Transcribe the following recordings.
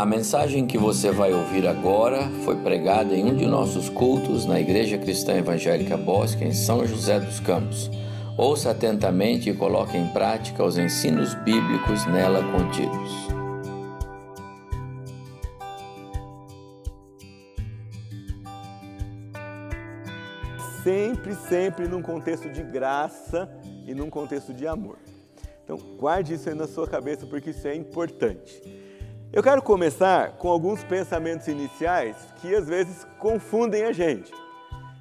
A mensagem que você vai ouvir agora foi pregada em um de nossos cultos na Igreja Cristã Evangélica Bosque, em São José dos Campos. Ouça atentamente e coloque em prática os ensinos bíblicos nela contidos. Sempre, sempre num contexto de graça e num contexto de amor. Então, guarde isso aí na sua cabeça porque isso é importante. Eu quero começar com alguns pensamentos iniciais que às vezes confundem a gente,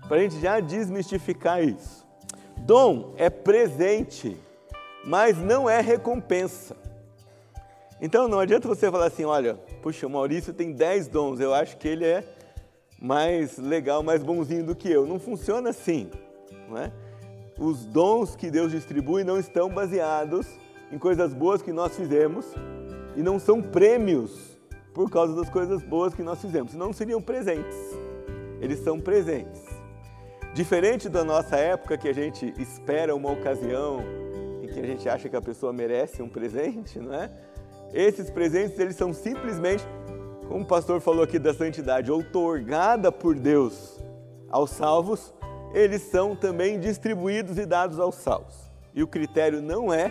para a gente já desmistificar isso. Dom é presente, mas não é recompensa. Então não adianta você falar assim: olha, puxa, o Maurício tem 10 dons, eu acho que ele é mais legal, mais bonzinho do que eu. Não funciona assim. Não é? Os dons que Deus distribui não estão baseados em coisas boas que nós fizemos, e não são prêmios por causa das coisas boas que nós fizemos, senão não seriam presentes. Eles são presentes. Diferente da nossa época que a gente espera uma ocasião em que a gente acha que a pessoa merece um presente, não é? Esses presentes eles são simplesmente, como o pastor falou aqui da santidade, outorgada por Deus aos salvos, eles são também distribuídos e dados aos salvos. E o critério não é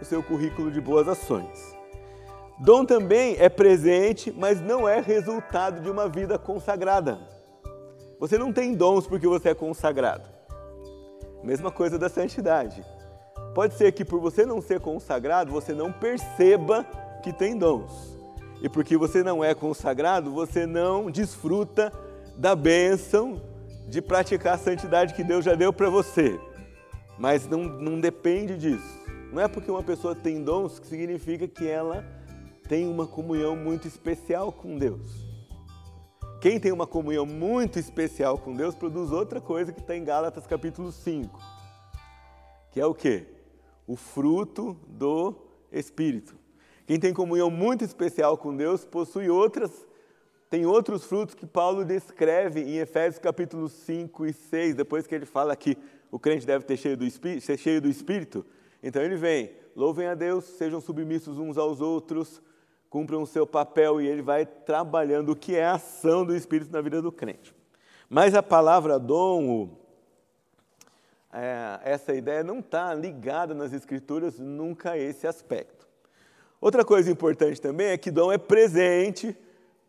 o seu currículo de boas ações. Dom também é presente, mas não é resultado de uma vida consagrada. Você não tem dons porque você é consagrado. Mesma coisa da santidade. Pode ser que por você não ser consagrado, você não perceba que tem dons. E porque você não é consagrado, você não desfruta da bênção de praticar a santidade que Deus já deu para você. Mas não, não depende disso. Não é porque uma pessoa tem dons que significa que ela tem uma comunhão muito especial com Deus. Quem tem uma comunhão muito especial com Deus produz outra coisa que está em Gálatas capítulo 5, que é o que? O fruto do Espírito. Quem tem comunhão muito especial com Deus possui outras, tem outros frutos que Paulo descreve em Efésios capítulo 5 e 6, depois que ele fala que o crente deve ter cheio do ser cheio do Espírito. Então ele vem, louvem a Deus, sejam submissos uns aos outros, cumpram o seu papel e ele vai trabalhando o que é a ação do Espírito na vida do crente. Mas a palavra dom, é, essa ideia não está ligada nas Escrituras nunca a esse aspecto. Outra coisa importante também é que dom é presente,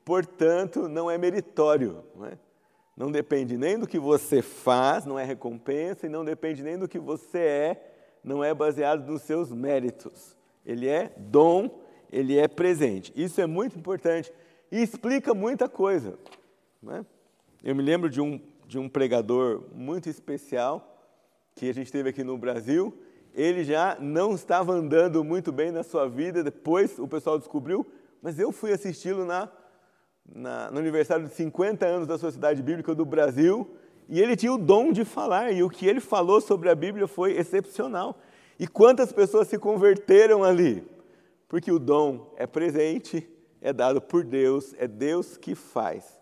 portanto, não é meritório. Não, é? não depende nem do que você faz, não é recompensa, e não depende nem do que você é, não é baseado nos seus méritos. Ele é dom ele é presente. Isso é muito importante e explica muita coisa. Né? Eu me lembro de um, de um pregador muito especial que a gente teve aqui no Brasil. Ele já não estava andando muito bem na sua vida, depois o pessoal descobriu, mas eu fui assisti-lo na, na, no aniversário de 50 anos da Sociedade Bíblica do Brasil e ele tinha o dom de falar, e o que ele falou sobre a Bíblia foi excepcional. E quantas pessoas se converteram ali? Porque o dom é presente, é dado por Deus, é Deus que faz.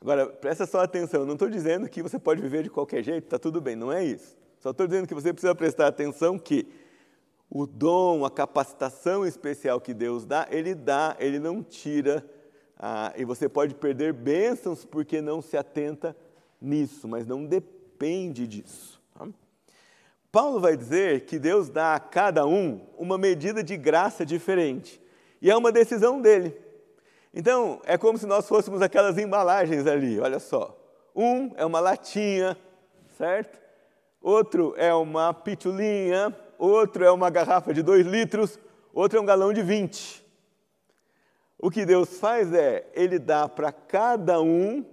Agora, presta só atenção, eu não estou dizendo que você pode viver de qualquer jeito, está tudo bem, não é isso. Só estou dizendo que você precisa prestar atenção que o dom, a capacitação especial que Deus dá, Ele dá, Ele não tira, ah, e você pode perder bênçãos porque não se atenta nisso, mas não depende disso. Paulo vai dizer que Deus dá a cada um uma medida de graça diferente. E é uma decisão dele. Então, é como se nós fôssemos aquelas embalagens ali, olha só. Um é uma latinha, certo? Outro é uma pitulinha, outro é uma garrafa de dois litros, outro é um galão de 20. O que Deus faz é, Ele dá para cada um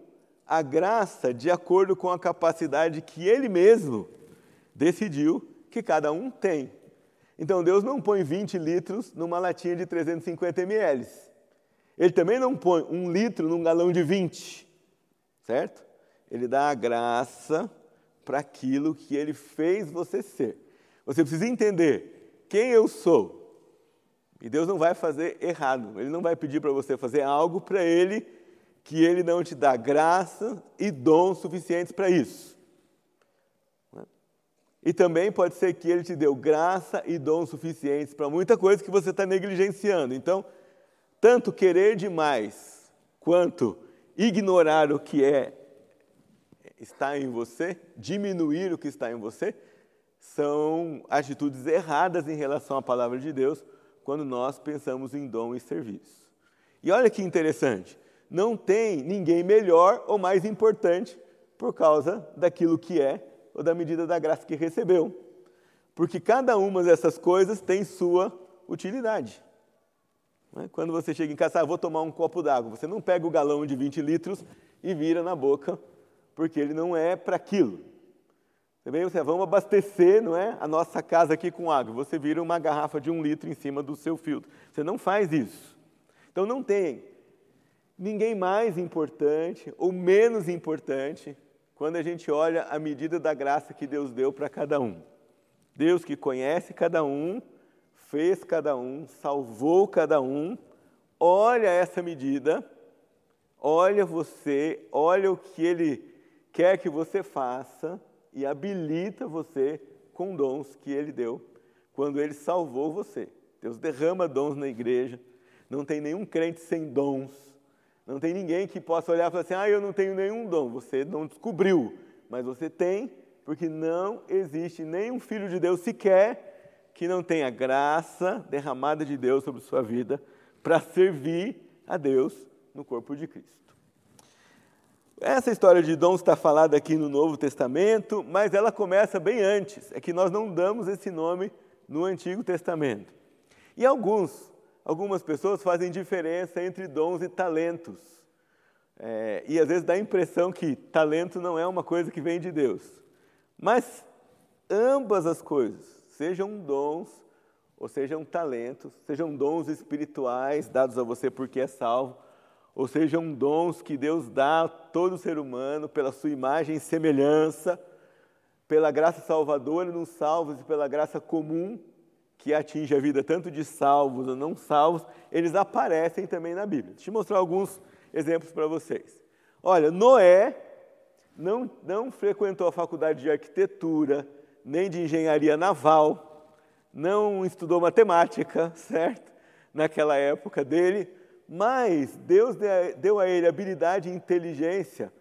a graça de acordo com a capacidade que Ele mesmo decidiu que cada um tem. Então Deus não põe 20 litros numa latinha de 350 ml. Ele também não põe um litro num galão de 20, certo? Ele dá a graça para aquilo que ele fez você ser. Você precisa entender quem eu sou. E Deus não vai fazer errado. Ele não vai pedir para você fazer algo para Ele que Ele não te dá graça e dons suficientes para isso. E também pode ser que Ele te deu graça e dons suficientes para muita coisa que você está negligenciando. Então, tanto querer demais quanto ignorar o que é está em você, diminuir o que está em você, são atitudes erradas em relação à palavra de Deus quando nós pensamos em dom e serviço. E olha que interessante, não tem ninguém melhor ou mais importante por causa daquilo que é ou da medida da graça que recebeu. Porque cada uma dessas coisas tem sua utilidade. Né? Quando você chega em casa, ah, vou tomar um copo d'água, você não pega o galão de 20 litros e vira na boca, porque ele não é para aquilo. Vem, você vamos abastecer não é, a nossa casa aqui com água. Você vira uma garrafa de um litro em cima do seu filtro. Você não faz isso. Então não tem ninguém mais importante ou menos importante quando a gente olha a medida da graça que Deus deu para cada um. Deus que conhece cada um, fez cada um, salvou cada um, olha essa medida, olha você, olha o que Ele quer que você faça e habilita você com dons que Ele deu quando Ele salvou você. Deus derrama dons na igreja, não tem nenhum crente sem dons, não tem ninguém que possa olhar e falar assim: ah, eu não tenho nenhum dom. Você não descobriu, mas você tem, porque não existe nenhum filho de Deus sequer que não tenha graça derramada de Deus sobre sua vida para servir a Deus no corpo de Cristo. Essa história de dons está falada aqui no Novo Testamento, mas ela começa bem antes. É que nós não damos esse nome no Antigo Testamento. E alguns, algumas pessoas fazem diferença entre dons e talentos. É, e às vezes dá a impressão que talento não é uma coisa que vem de Deus. Mas ambas as coisas sejam dons ou sejam talentos, sejam dons espirituais dados a você porque é salvo, ou sejam dons que Deus dá a todo ser humano pela sua imagem e semelhança, pela graça salvadora nos salvos e pela graça comum que atinge a vida tanto de salvos ou não salvos, eles aparecem também na Bíblia. Deixa eu mostrar alguns exemplos para vocês. Olha, Noé não, não frequentou a faculdade de arquitetura, nem de engenharia naval, não estudou matemática, certo? Naquela época dele, mas Deus deu a ele habilidade e inteligência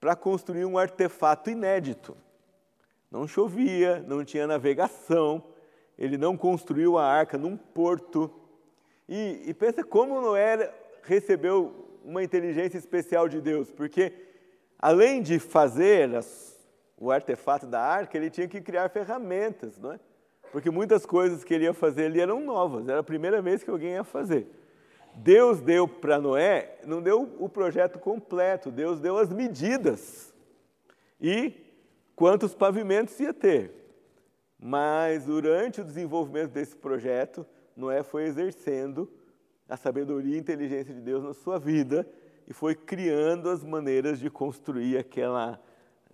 para construir um artefato inédito. Não chovia, não tinha navegação, ele não construiu a arca num porto. E, e pensa como Noé recebeu uma inteligência especial de Deus, porque além de fazer as o artefato da arca, ele tinha que criar ferramentas, não é? Porque muitas coisas que ele ia fazer ali eram novas, era a primeira vez que alguém ia fazer. Deus deu para Noé, não deu o projeto completo, Deus deu as medidas e quantos pavimentos ia ter. Mas durante o desenvolvimento desse projeto, Noé foi exercendo a sabedoria e inteligência de Deus na sua vida e foi criando as maneiras de construir aquela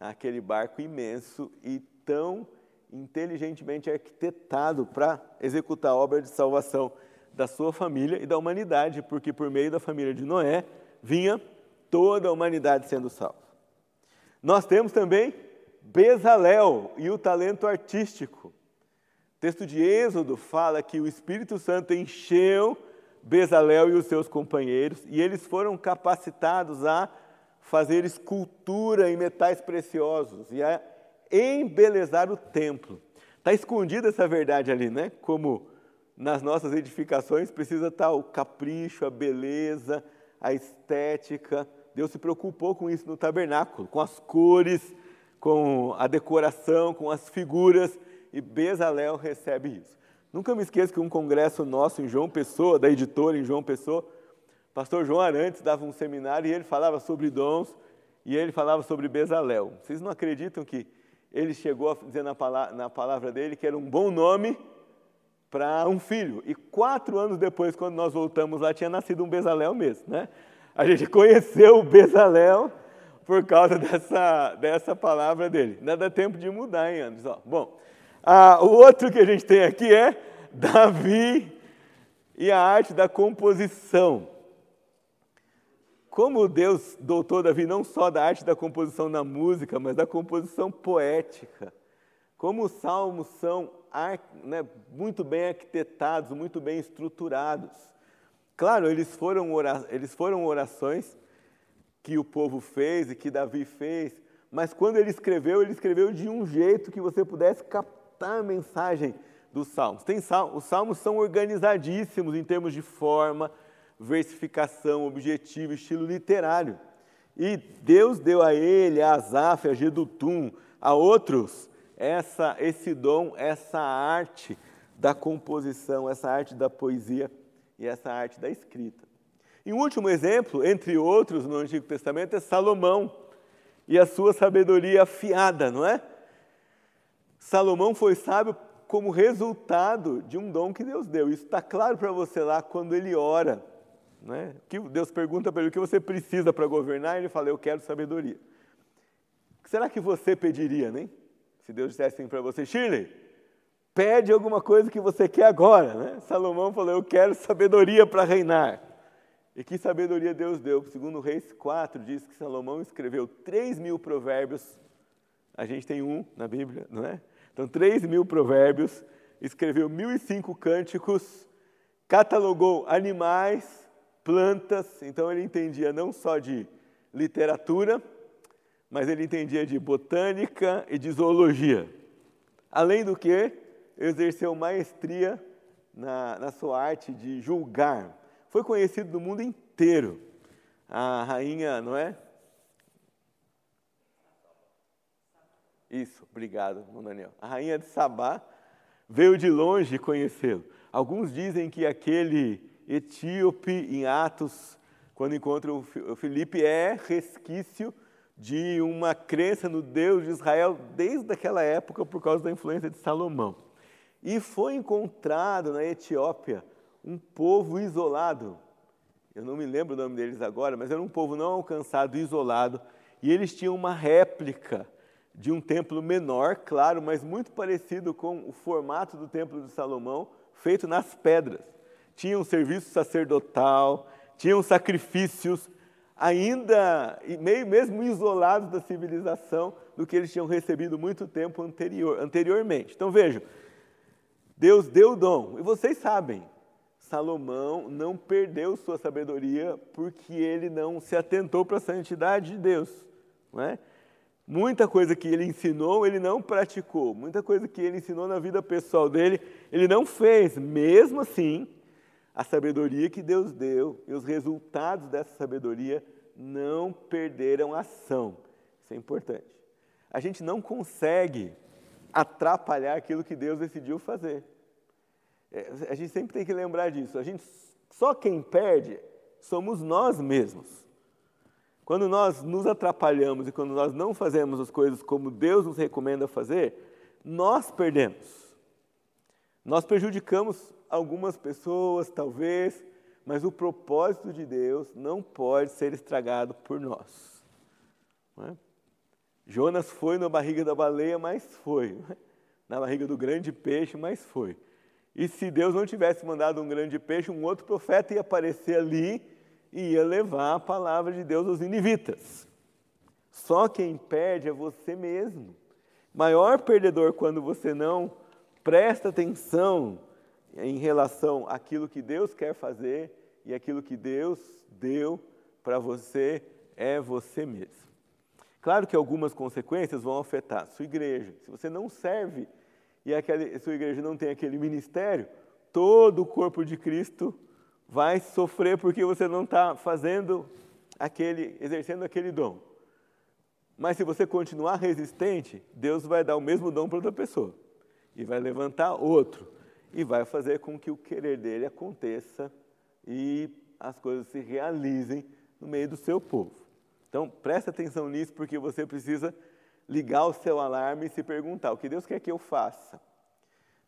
aquele barco imenso e tão inteligentemente arquitetado para executar a obra de salvação da sua família e da humanidade, porque por meio da família de Noé vinha toda a humanidade sendo salva. Nós temos também Bezalel e o talento artístico. O texto de Êxodo fala que o Espírito Santo encheu Bezalel e os seus companheiros e eles foram capacitados a fazer escultura em metais preciosos e a embelezar o templo. Está escondida essa verdade ali, né? Como nas nossas edificações precisa estar o capricho, a beleza, a estética. Deus se preocupou com isso no tabernáculo, com as cores, com a decoração, com as figuras, e Bezalel recebe isso. Nunca me esqueço que um congresso nosso em João Pessoa, da editora em João Pessoa, Pastor João Arantes dava um seminário e ele falava sobre dons e ele falava sobre Bezalel. Vocês não acreditam que ele chegou a dizer na na palavra dele que era um bom nome para um filho. E quatro anos depois, quando nós voltamos lá, tinha nascido um Bezalel mesmo. Né? A gente conheceu o Bezalel por causa dessa, dessa palavra dele. Não dá tempo de mudar, hein, Anderson? Bom, o outro que a gente tem aqui é Davi e a arte da composição. Como Deus doutou Davi não só da arte da composição na música, mas da composição poética. Como os salmos são né, muito bem arquitetados, muito bem estruturados. Claro, eles foram, ora, eles foram orações que o povo fez e que Davi fez, mas quando ele escreveu, ele escreveu de um jeito que você pudesse captar a mensagem dos salmos. Tem sal, os salmos são organizadíssimos em termos de forma, versificação, objetivo, estilo literário. E Deus deu a ele, a Asaf, a Gedutum, a outros, essa, esse dom, essa arte da composição, essa arte da poesia e essa arte da escrita. E um último exemplo, entre outros no Antigo Testamento, é Salomão e a sua sabedoria afiada, não é? Salomão foi sábio como resultado de um dom que Deus deu. Isso está claro para você lá quando ele ora. Né? Que Deus pergunta para ele o que você precisa para governar, e ele fala: Eu quero sabedoria. O que será que você pediria, nem? Se Deus dissesse assim para você, Shirley, pede alguma coisa que você quer agora. Né? Salomão falou: Eu quero sabedoria para reinar. E que sabedoria Deus deu? Segundo Reis 4, diz que Salomão escreveu 3 mil provérbios. A gente tem um na Bíblia, não é? Então, 3 mil provérbios, escreveu 1.005 cânticos, catalogou animais, plantas, então ele entendia não só de literatura, mas ele entendia de botânica e de zoologia. Além do que, exerceu maestria na, na sua arte de julgar. Foi conhecido no mundo inteiro. A rainha, não é? Isso, obrigado, Daniel. A rainha de Sabá veio de longe conhecê-lo. Alguns dizem que aquele etíope em Atos, quando encontra o Filipe, é resquício de uma crença no Deus de Israel desde aquela época por causa da influência de Salomão. E foi encontrado na Etiópia um povo isolado. Eu não me lembro o nome deles agora, mas era um povo não alcançado, isolado, e eles tinham uma réplica de um templo menor, claro, mas muito parecido com o formato do templo de Salomão, feito nas pedras tinha um serviço sacerdotal, tinham sacrifícios, ainda meio mesmo isolados da civilização do que eles tinham recebido muito tempo anterior, anteriormente. Então vejam, Deus deu o dom, e vocês sabem, Salomão não perdeu sua sabedoria porque ele não se atentou para a santidade de Deus. Não é? Muita coisa que ele ensinou, ele não praticou. Muita coisa que ele ensinou na vida pessoal dele, ele não fez. Mesmo assim, a sabedoria que Deus deu e os resultados dessa sabedoria não perderam ação. Isso é importante. A gente não consegue atrapalhar aquilo que Deus decidiu fazer. É, a gente sempre tem que lembrar disso. A gente, só quem perde somos nós mesmos. Quando nós nos atrapalhamos e quando nós não fazemos as coisas como Deus nos recomenda fazer, nós perdemos. Nós prejudicamos algumas pessoas, talvez, mas o propósito de Deus não pode ser estragado por nós. É? Jonas foi na barriga da baleia, mas foi. Na barriga do grande peixe, mas foi. E se Deus não tivesse mandado um grande peixe, um outro profeta ia aparecer ali e ia levar a palavra de Deus aos inivitas. Só quem perde é você mesmo. Maior perdedor quando você não presta atenção em relação àquilo que Deus quer fazer e aquilo que Deus deu para você é você mesmo. Claro que algumas consequências vão afetar sua igreja. Se você não serve e aquela, sua igreja não tem aquele ministério, todo o corpo de Cristo vai sofrer porque você não está fazendo aquele, exercendo aquele dom. Mas se você continuar resistente, Deus vai dar o mesmo dom para outra pessoa e vai levantar outro e vai fazer com que o querer dele aconteça e as coisas se realizem no meio do seu povo. Então, preste atenção nisso, porque você precisa ligar o seu alarme e se perguntar: o que Deus quer que eu faça?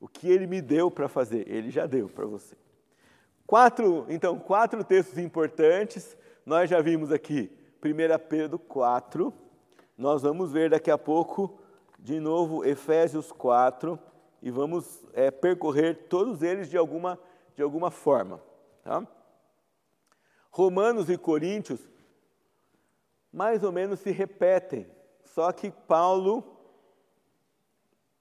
O que Ele me deu para fazer? Ele já deu para você. Quatro, então, quatro textos importantes. Nós já vimos aqui 1 Pedro 4. Nós vamos ver daqui a pouco, de novo, Efésios 4 e vamos é, percorrer todos eles de alguma, de alguma forma. Tá? Romanos e Coríntios mais ou menos se repetem, só que Paulo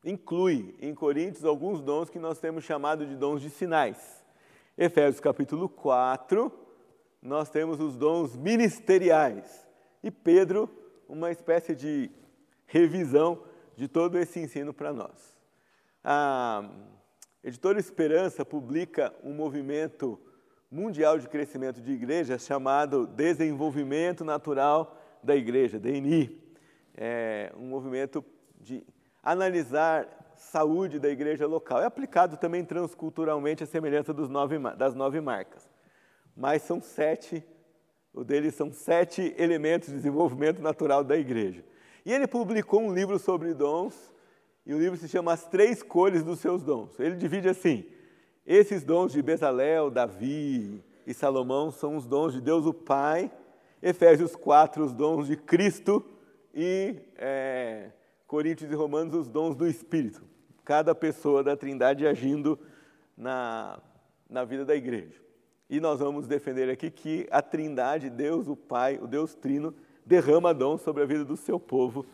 inclui em Coríntios alguns dons que nós temos chamado de dons de sinais. Efésios capítulo 4, nós temos os dons ministeriais. E Pedro, uma espécie de revisão de todo esse ensino para nós. A editora Esperança publica um movimento mundial de crescimento de igrejas chamado Desenvolvimento Natural da Igreja, DNI. É um movimento de analisar saúde da igreja local. É aplicado também transculturalmente a semelhança nove, das nove marcas. Mas são sete, o deles são sete elementos de desenvolvimento natural da igreja. E ele publicou um livro sobre dons, e o livro se chama As Três Cores dos Seus Dons. Ele divide assim: esses dons de Bezalel, Davi e Salomão são os dons de Deus o Pai, Efésios 4, os dons de Cristo, e é, Coríntios e Romanos, os dons do Espírito. Cada pessoa da Trindade agindo na, na vida da igreja. E nós vamos defender aqui que a Trindade, Deus o Pai, o Deus Trino, derrama dons sobre a vida do seu povo,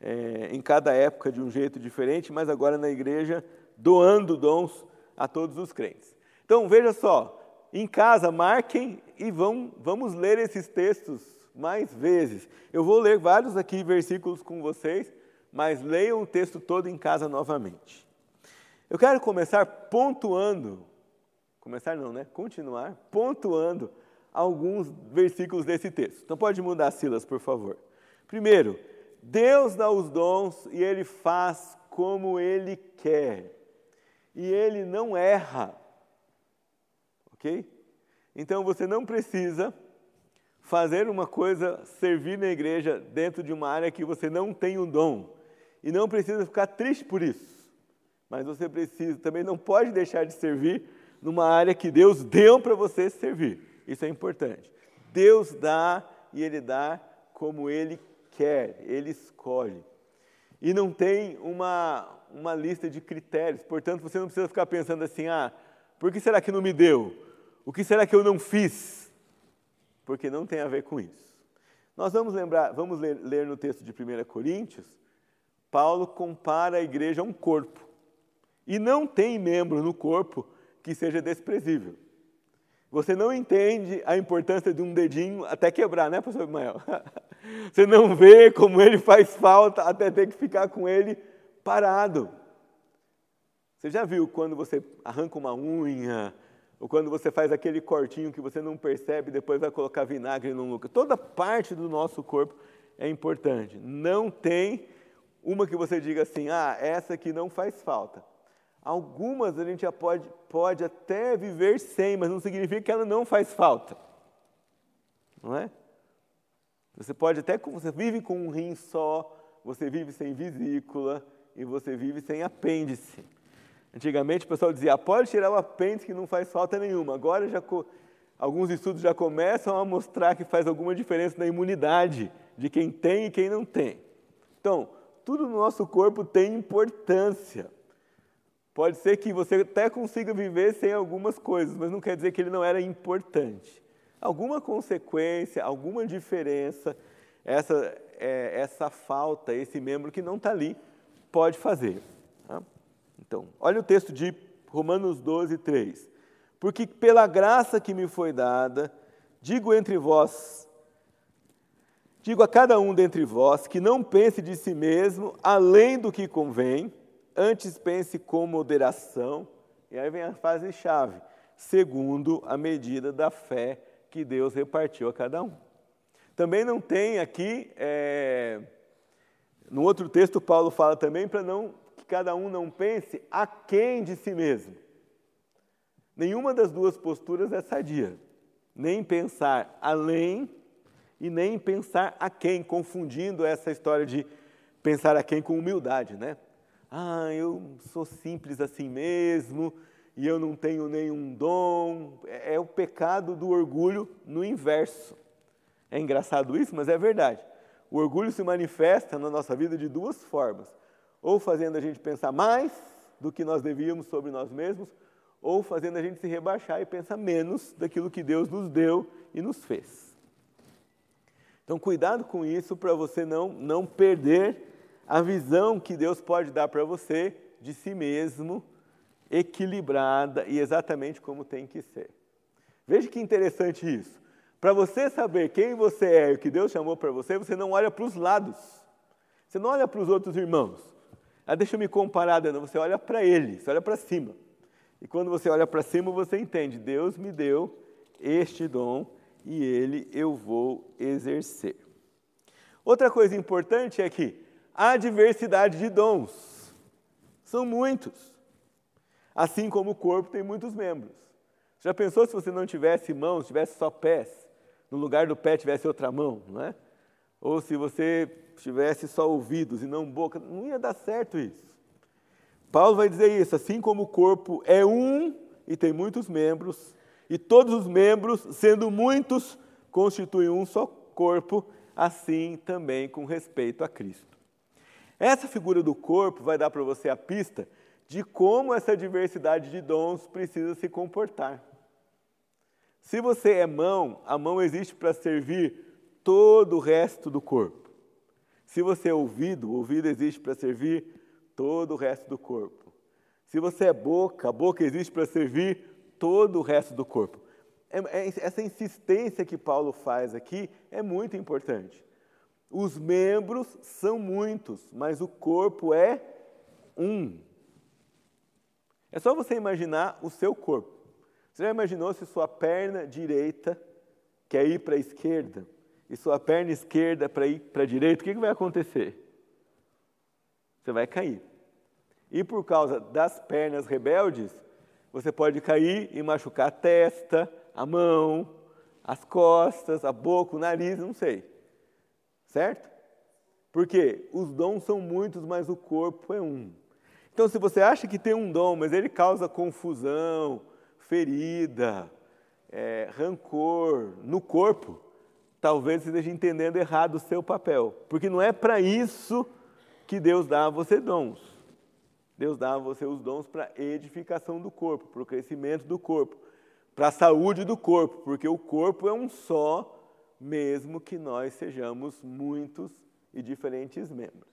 é, em cada época de um jeito diferente, mas agora na igreja, doando dons a todos os crentes. Então, veja só, em casa, marquem e vão, vamos ler esses textos mais vezes. Eu vou ler vários aqui versículos com vocês, mas leiam o texto todo em casa novamente. Eu quero começar pontuando, começar não, né? Continuar pontuando alguns versículos desse texto. Então pode mudar as Silas, por favor. Primeiro, Deus dá os dons e ele faz como ele quer. E ele não erra. OK? Então você não precisa fazer uma coisa, servir na igreja dentro de uma área que você não tem o dom. E não precisa ficar triste por isso. Mas você precisa, também não pode deixar de servir numa área que Deus deu para você servir. Isso é importante. Deus dá e Ele dá como Ele quer, Ele escolhe. E não tem uma, uma lista de critérios, portanto você não precisa ficar pensando assim: ah, por que será que não me deu? O que será que eu não fiz? Porque não tem a ver com isso. Nós vamos lembrar, vamos ler, ler no texto de 1 Coríntios, Paulo compara a igreja a um corpo. E não tem membro no corpo que seja desprezível. Você não entende a importância de um dedinho até quebrar, né, pastor Ismael? Você não vê como ele faz falta até ter que ficar com ele parado. Você já viu quando você arranca uma unha, ou quando você faz aquele cortinho que você não percebe, depois vai colocar vinagre num lugar. Toda parte do nosso corpo é importante. Não tem uma que você diga assim, ah, essa aqui não faz falta. Algumas a gente já pode, pode até viver sem, mas não significa que ela não faz falta. Não é? Você pode até, você vive com um rim só, você vive sem vesícula e você vive sem apêndice. Antigamente o pessoal dizia, ah, pode tirar o apêndice que não faz falta nenhuma. Agora já, alguns estudos já começam a mostrar que faz alguma diferença na imunidade de quem tem e quem não tem. Então, tudo no nosso corpo tem importância. Pode ser que você até consiga viver sem algumas coisas, mas não quer dizer que ele não era importante. Alguma consequência, alguma diferença, essa, é, essa falta, esse membro que não está ali, pode fazer. Então, olha o texto de Romanos 12, 3. Porque pela graça que me foi dada, digo entre vós, digo a cada um dentre vós, que não pense de si mesmo além do que convém, Antes pense com moderação, e aí vem a fase chave, segundo a medida da fé que Deus repartiu a cada um. Também não tem aqui, é, no outro texto, Paulo fala também para não que cada um não pense a quem de si mesmo. Nenhuma das duas posturas é sadia. Nem pensar além e nem pensar a quem, confundindo essa história de pensar a quem com humildade, né? ah, eu sou simples assim mesmo e eu não tenho nenhum dom. É, é o pecado do orgulho no inverso. É engraçado isso, mas é verdade. O orgulho se manifesta na nossa vida de duas formas: ou fazendo a gente pensar mais do que nós devíamos sobre nós mesmos, ou fazendo a gente se rebaixar e pensar menos daquilo que Deus nos deu e nos fez. Então, cuidado com isso para você não, não perder a visão que Deus pode dar para você de si mesmo equilibrada e exatamente como tem que ser. Veja que interessante isso. Para você saber quem você é e o que Deus chamou para você, você não olha para os lados. Você não olha para os outros irmãos. Ah, deixa eu me comparar, Dana. Você olha para ele, você olha para cima. E quando você olha para cima, você entende: Deus me deu este dom e ele eu vou exercer. Outra coisa importante é que há diversidade de dons. São muitos. Assim como o corpo tem muitos membros. Já pensou se você não tivesse mãos, tivesse só pés? no lugar do pé tivesse outra mão, não é? Ou se você tivesse só ouvidos e não boca, não ia dar certo isso. Paulo vai dizer isso, assim como o corpo é um e tem muitos membros, e todos os membros, sendo muitos, constituem um só corpo, assim também com respeito a Cristo. Essa figura do corpo vai dar para você a pista de como essa diversidade de dons precisa se comportar. Se você é mão, a mão existe para servir todo o resto do corpo. Se você é ouvido, o ouvido existe para servir todo o resto do corpo. Se você é boca, a boca existe para servir todo o resto do corpo. É, é, essa insistência que Paulo faz aqui é muito importante. Os membros são muitos, mas o corpo é um. É só você imaginar o seu corpo. Você já imaginou se sua perna direita quer ir para a esquerda e sua perna esquerda para ir para a direita? O que, que vai acontecer? Você vai cair. E por causa das pernas rebeldes, você pode cair e machucar a testa, a mão, as costas, a boca, o nariz, não sei. Certo? Porque os dons são muitos, mas o corpo é um. Então, se você acha que tem um dom, mas ele causa confusão, ferida, é, rancor no corpo, talvez você esteja entendendo errado o seu papel. Porque não é para isso que Deus dá a você dons. Deus dá a você os dons para edificação do corpo, para o crescimento do corpo, para a saúde do corpo, porque o corpo é um só, mesmo que nós sejamos muitos e diferentes membros.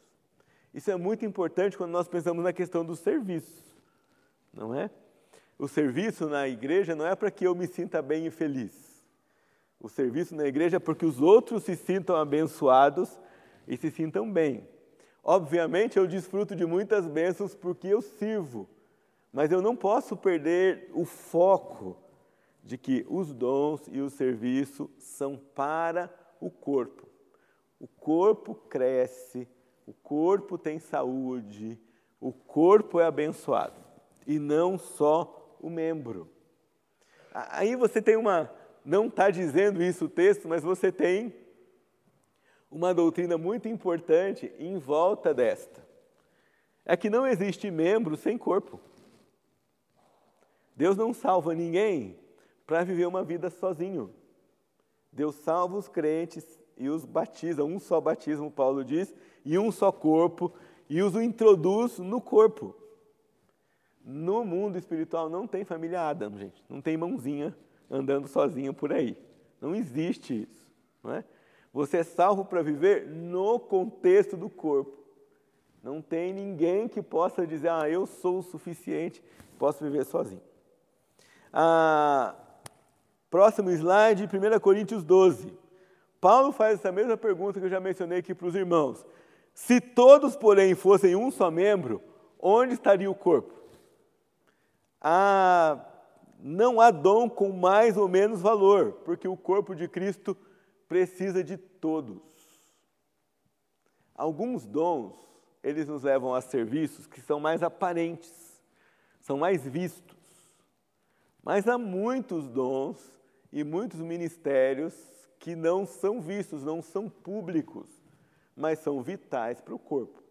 Isso é muito importante quando nós pensamos na questão do serviço, não é? o serviço na igreja não é para que eu me sinta bem e feliz. O serviço na igreja é para que os outros se sintam abençoados e se sintam bem. Obviamente, eu desfruto de muitas bênçãos porque eu sirvo, mas eu não posso perder o foco de que os dons e o serviço são para o corpo. O corpo cresce, o corpo tem saúde, o corpo é abençoado e não só o membro. Aí você tem uma, não está dizendo isso o texto, mas você tem uma doutrina muito importante em volta desta. É que não existe membro sem corpo. Deus não salva ninguém para viver uma vida sozinho. Deus salva os crentes e os batiza, um só batismo, Paulo diz, e um só corpo, e os introduz no corpo. No mundo espiritual não tem família Adam, gente. Não tem mãozinha andando sozinho por aí. Não existe isso. Não é? Você é salvo para viver no contexto do corpo. Não tem ninguém que possa dizer, ah, eu sou o suficiente, posso viver sozinho. Ah, próximo slide, 1 Coríntios 12. Paulo faz essa mesma pergunta que eu já mencionei aqui para os irmãos. Se todos, porém, fossem um só membro, onde estaria o corpo? há, não há dom com mais ou menos valor, porque o corpo de Cristo precisa de todos. Alguns dons, eles nos levam a serviços que são mais aparentes, são mais vistos. Mas há muitos dons e muitos ministérios que não são vistos, não são públicos, mas são vitais para o corpo.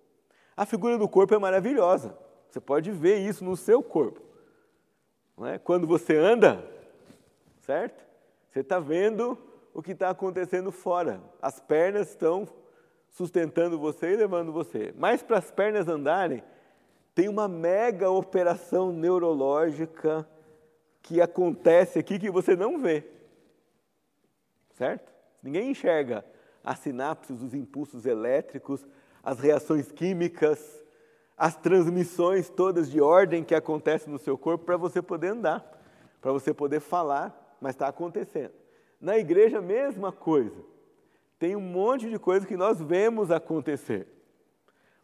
A figura do corpo é maravilhosa. Você pode ver isso no seu corpo. É? Quando você anda, certo? Você está vendo o que está acontecendo fora. As pernas estão sustentando você e levando você. Mas para as pernas andarem, tem uma mega operação neurológica que acontece aqui que você não vê. Certo? Ninguém enxerga as sinapses, os impulsos elétricos, as reações químicas, as transmissões todas de ordem que acontecem no seu corpo para você poder andar, para você poder falar, mas está acontecendo. Na igreja, mesma coisa. Tem um monte de coisa que nós vemos acontecer.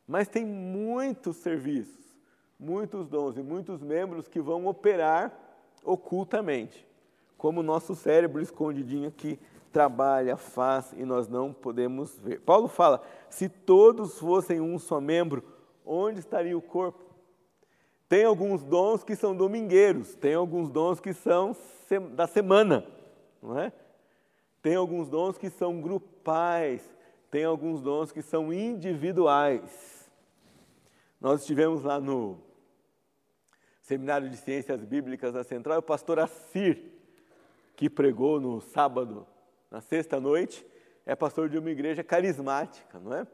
Mas tem muitos serviços, muitos dons e muitos membros que vão operar ocultamente, como o nosso cérebro escondidinho aqui trabalha, faz e nós não podemos ver. Paulo fala: se todos fossem um só membro, onde estaria o corpo? Tem alguns dons que são domingueiros, tem alguns dons que são da semana, não é? Tem alguns dons que são grupais, tem alguns dons que são individuais. Nós estivemos lá no Seminário de Ciências Bíblicas da Central, o pastor Assir, que pregou no sábado, na sexta noite, é pastor de uma igreja carismática, não é?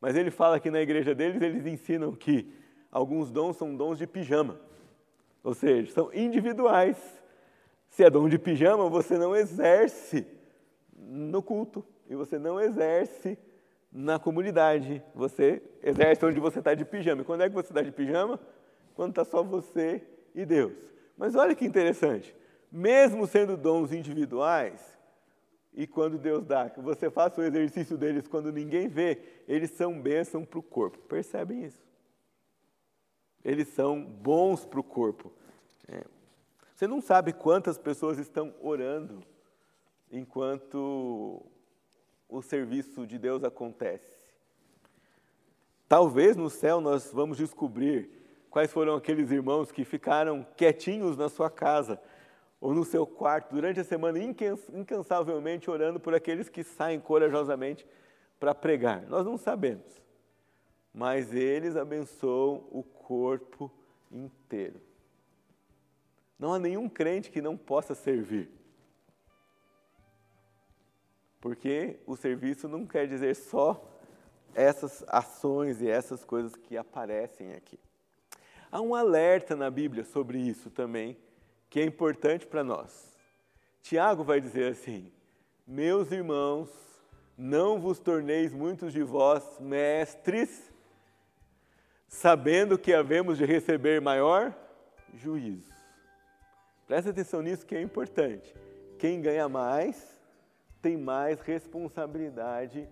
Mas ele fala que na igreja deles eles ensinam que alguns dons são dons de pijama, ou seja, são individuais. Se é dom de pijama, você não exerce no culto e você não exerce na comunidade. Você exerce onde você está de pijama. E quando é que você está de pijama? Quando está só você e Deus. Mas olha que interessante. Mesmo sendo dons individuais, e quando Deus dá, que você faça o exercício deles quando ninguém vê, eles são bênção para o corpo. Percebem isso? Eles são bons para o corpo. É. Você não sabe quantas pessoas estão orando enquanto o serviço de Deus acontece. Talvez no céu nós vamos descobrir quais foram aqueles irmãos que ficaram quietinhos na sua casa ou no seu quarto durante a semana incansavelmente orando por aqueles que saem corajosamente para pregar. Nós não sabemos, mas eles abençoam o corpo inteiro. Não há nenhum crente que não possa servir. Porque o serviço não quer dizer só essas ações e essas coisas que aparecem aqui. Há um alerta na Bíblia sobre isso também, que é importante para nós. Tiago vai dizer assim: Meus irmãos, não vos torneis muitos de vós mestres, sabendo que havemos de receber maior juízo. Presta atenção nisso que é importante. Quem ganha mais tem mais responsabilidade